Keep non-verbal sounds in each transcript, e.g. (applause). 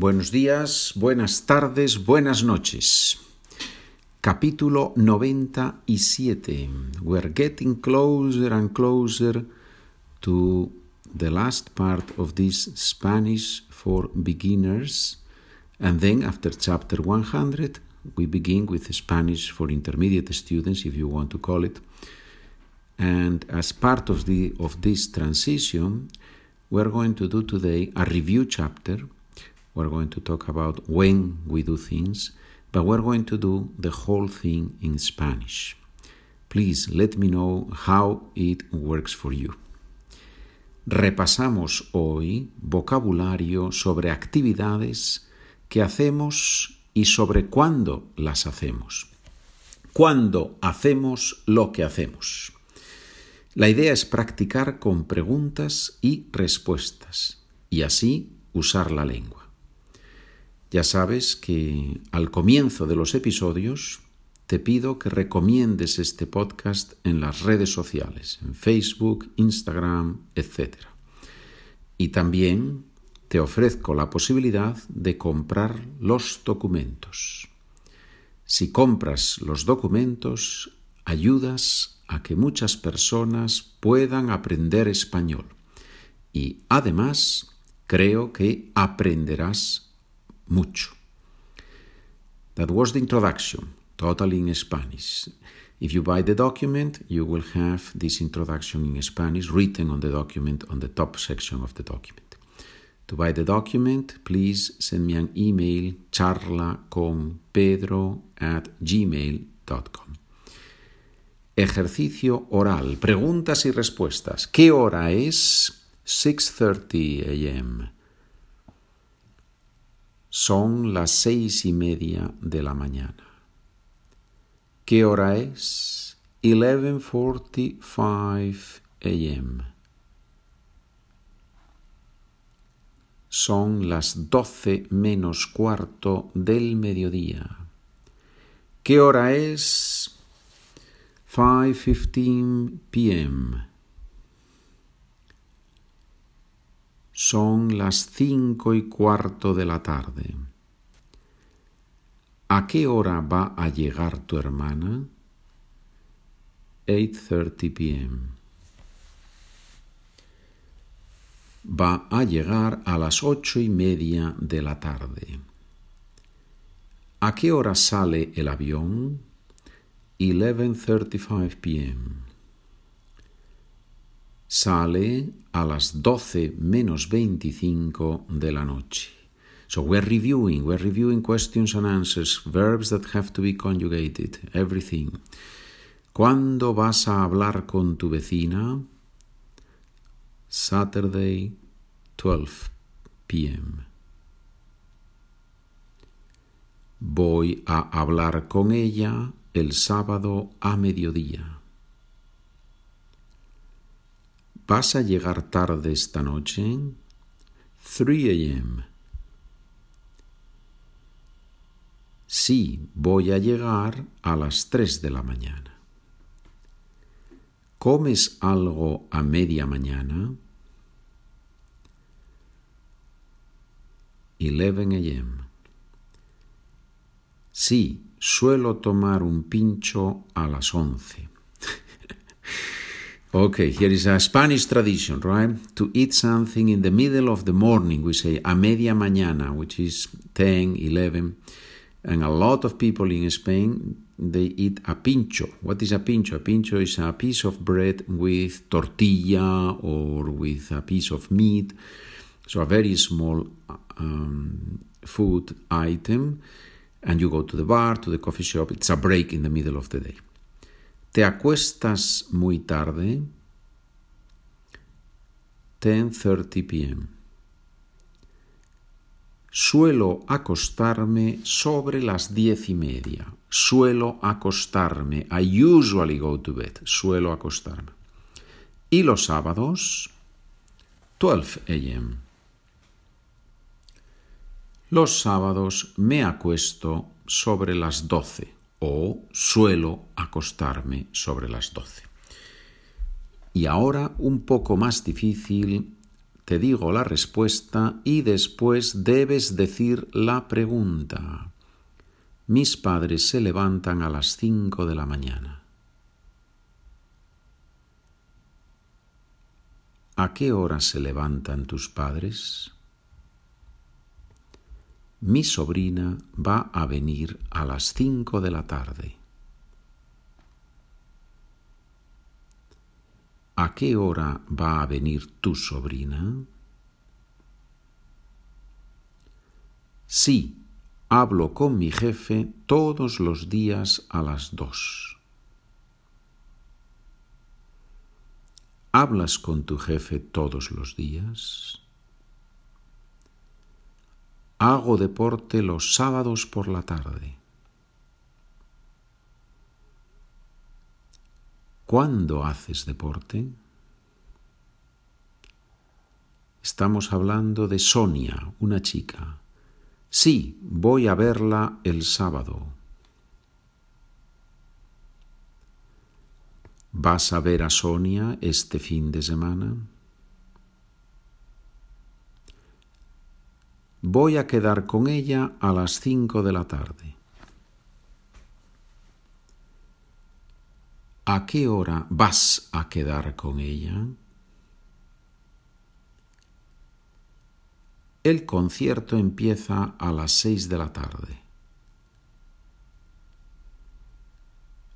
Buenos días, buenas tardes, buenas noches. Capítulo 97. We're getting closer and closer to the last part of this Spanish for beginners. And then after chapter 100, we begin with Spanish for intermediate students, if you want to call it. And as part of, the, of this transition, we're going to do today a review chapter we're going to talk about when we do things, but we're going to do the whole thing in Spanish. Please let me know how it works for you. Repasamos hoy vocabulario sobre actividades que hacemos y sobre cuándo las hacemos. Cuándo hacemos lo que hacemos. La idea es practicar con preguntas y respuestas y así usar la lengua. Ya sabes que al comienzo de los episodios te pido que recomiendes este podcast en las redes sociales, en Facebook, Instagram, etc. Y también te ofrezco la posibilidad de comprar los documentos. Si compras los documentos, ayudas a que muchas personas puedan aprender español. Y además, creo que aprenderás mucho. That was the introduction, totally in Spanish. If you buy the document, you will have this introduction in Spanish written on the document on the top section of the document. To buy the document, please send me an email charla con pedro at gmail.com. Ejercicio oral, preguntas y respuestas. ¿Qué hora es? 6.30 a.m. Son las seis y media de la mañana. ¿Qué hora es? 11:45 a.m. Son las doce menos cuarto del mediodía. ¿Qué hora es? 5:15 p.m. Son las cinco y cuarto de la tarde. ¿A qué hora va a llegar tu hermana? 8.30 p.m. Va a llegar a las ocho y media de la tarde. ¿A qué hora sale el avión? 11.35 p.m sale a las 12 menos 25 de la noche. So we're reviewing, we're reviewing questions and answers, verbs that have to be conjugated, everything. ¿Cuándo vas a hablar con tu vecina? Saturday, 12 p.m. Voy a hablar con ella el sábado a mediodía. ¿Vas a llegar tarde esta noche? 3 a.m. Sí, voy a llegar a las 3 de la mañana. ¿Comes algo a media mañana? 11 a.m. Sí, suelo tomar un pincho a las 11. Okay, here is a Spanish tradition, right? To eat something in the middle of the morning, we say a media mañana, which is 10, 11. And a lot of people in Spain, they eat a pincho. What is a pincho? A pincho is a piece of bread with tortilla or with a piece of meat. So a very small um, food item. And you go to the bar, to the coffee shop. It's a break in the middle of the day. ¿Te acuestas muy tarde? 10:30 p.m. Suelo acostarme sobre las diez y media. Suelo acostarme. I usually go to bed. Suelo acostarme. Y los sábados, 12 a.m. Los sábados me acuesto sobre las 12 o suelo acostarme sobre las doce. Y ahora un poco más difícil, te digo la respuesta y después debes decir la pregunta. Mis padres se levantan a las cinco de la mañana. ¿A qué hora se levantan tus padres? Mi sobrina va a venir a las cinco de la tarde. ¿A qué hora va a venir tu sobrina? Sí, hablo con mi jefe todos los días a las dos. ¿Hablas con tu jefe todos los días? Hago deporte los sábados por la tarde. ¿Cuándo haces deporte? Estamos hablando de Sonia, una chica. Sí, voy a verla el sábado. ¿Vas a ver a Sonia este fin de semana? Voy a quedar con ella a las cinco de la tarde. ¿A qué hora vas a quedar con ella? El concierto empieza a las seis de la tarde.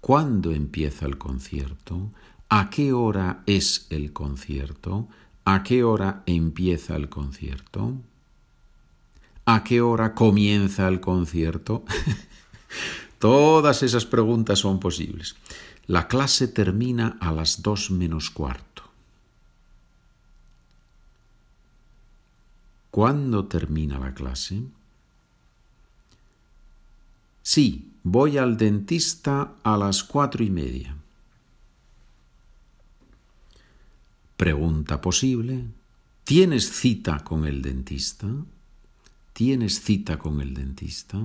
¿Cuándo empieza el concierto? ¿A qué hora es el concierto? ¿A qué hora empieza el concierto? ¿A qué hora comienza el concierto? (laughs) Todas esas preguntas son posibles. La clase termina a las dos menos cuarto. ¿Cuándo termina la clase? Sí, voy al dentista a las cuatro y media. Pregunta posible. ¿Tienes cita con el dentista? ¿Tienes cita con el dentista?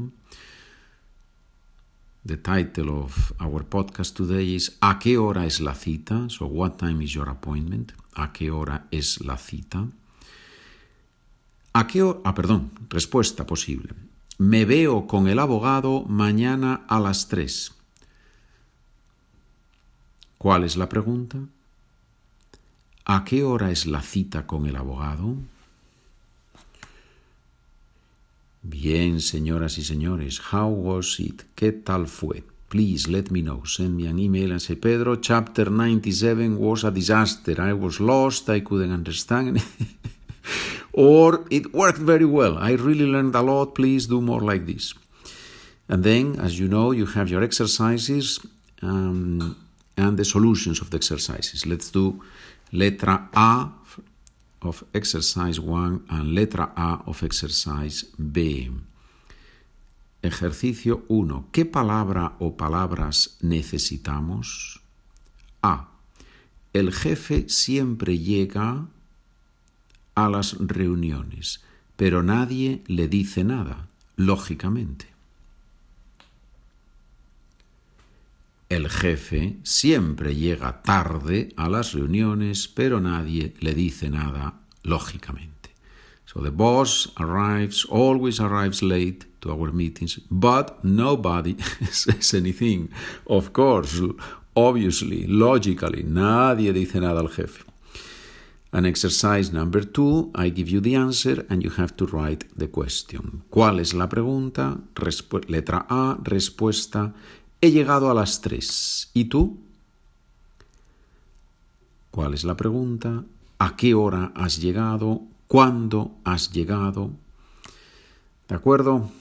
The title of our podcast today is ¿A qué hora es la cita? So what time is your appointment? ¿A qué hora es la cita? ¿A qué hora? Ah, perdón, respuesta posible. Me veo con el abogado mañana a las tres. ¿Cuál es la pregunta? ¿A qué hora es la cita con el abogado? Bien, señoras y señores, how was it? ¿Qué tal fue? Please let me know. Send me an email and say, Pedro, chapter 97 was a disaster. I was lost. I couldn't understand. (laughs) or it worked very well. I really learned a lot. Please do more like this. And then, as you know, you have your exercises um, and the solutions of the exercises. Let's do letra A of exercise 1 and letra A of exercise B. Ejercicio 1. ¿Qué palabra o palabras necesitamos? A. El jefe siempre llega a las reuniones, pero nadie le dice nada, lógicamente. El jefe siempre llega tarde a las reuniones, pero nadie le dice nada lógicamente. So the boss arrives, always arrives late to our meetings, but nobody (laughs) says anything. Of course, obviously, logically, nadie dice nada al jefe. And exercise number two, I give you the answer and you have to write the question. ¿Cuál es la pregunta? letra A, respuesta He llegado a las tres. ¿Y tú? ¿Cuál es la pregunta? ¿A qué hora has llegado? ¿Cuándo has llegado? ¿De acuerdo?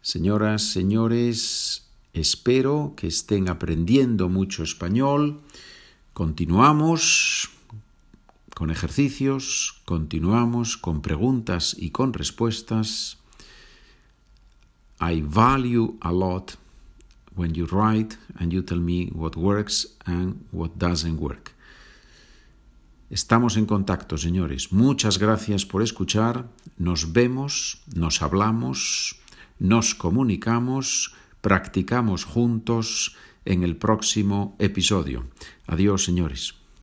Señoras, señores, espero que estén aprendiendo mucho español. Continuamos con ejercicios, continuamos con preguntas y con respuestas. I value a lot when you write and you tell me what works and what doesn't work. Estamos en contacto, señores. Muchas gracias por escuchar. Nos vemos, nos hablamos, nos comunicamos, practicamos juntos en el próximo episodio. Adiós, señores.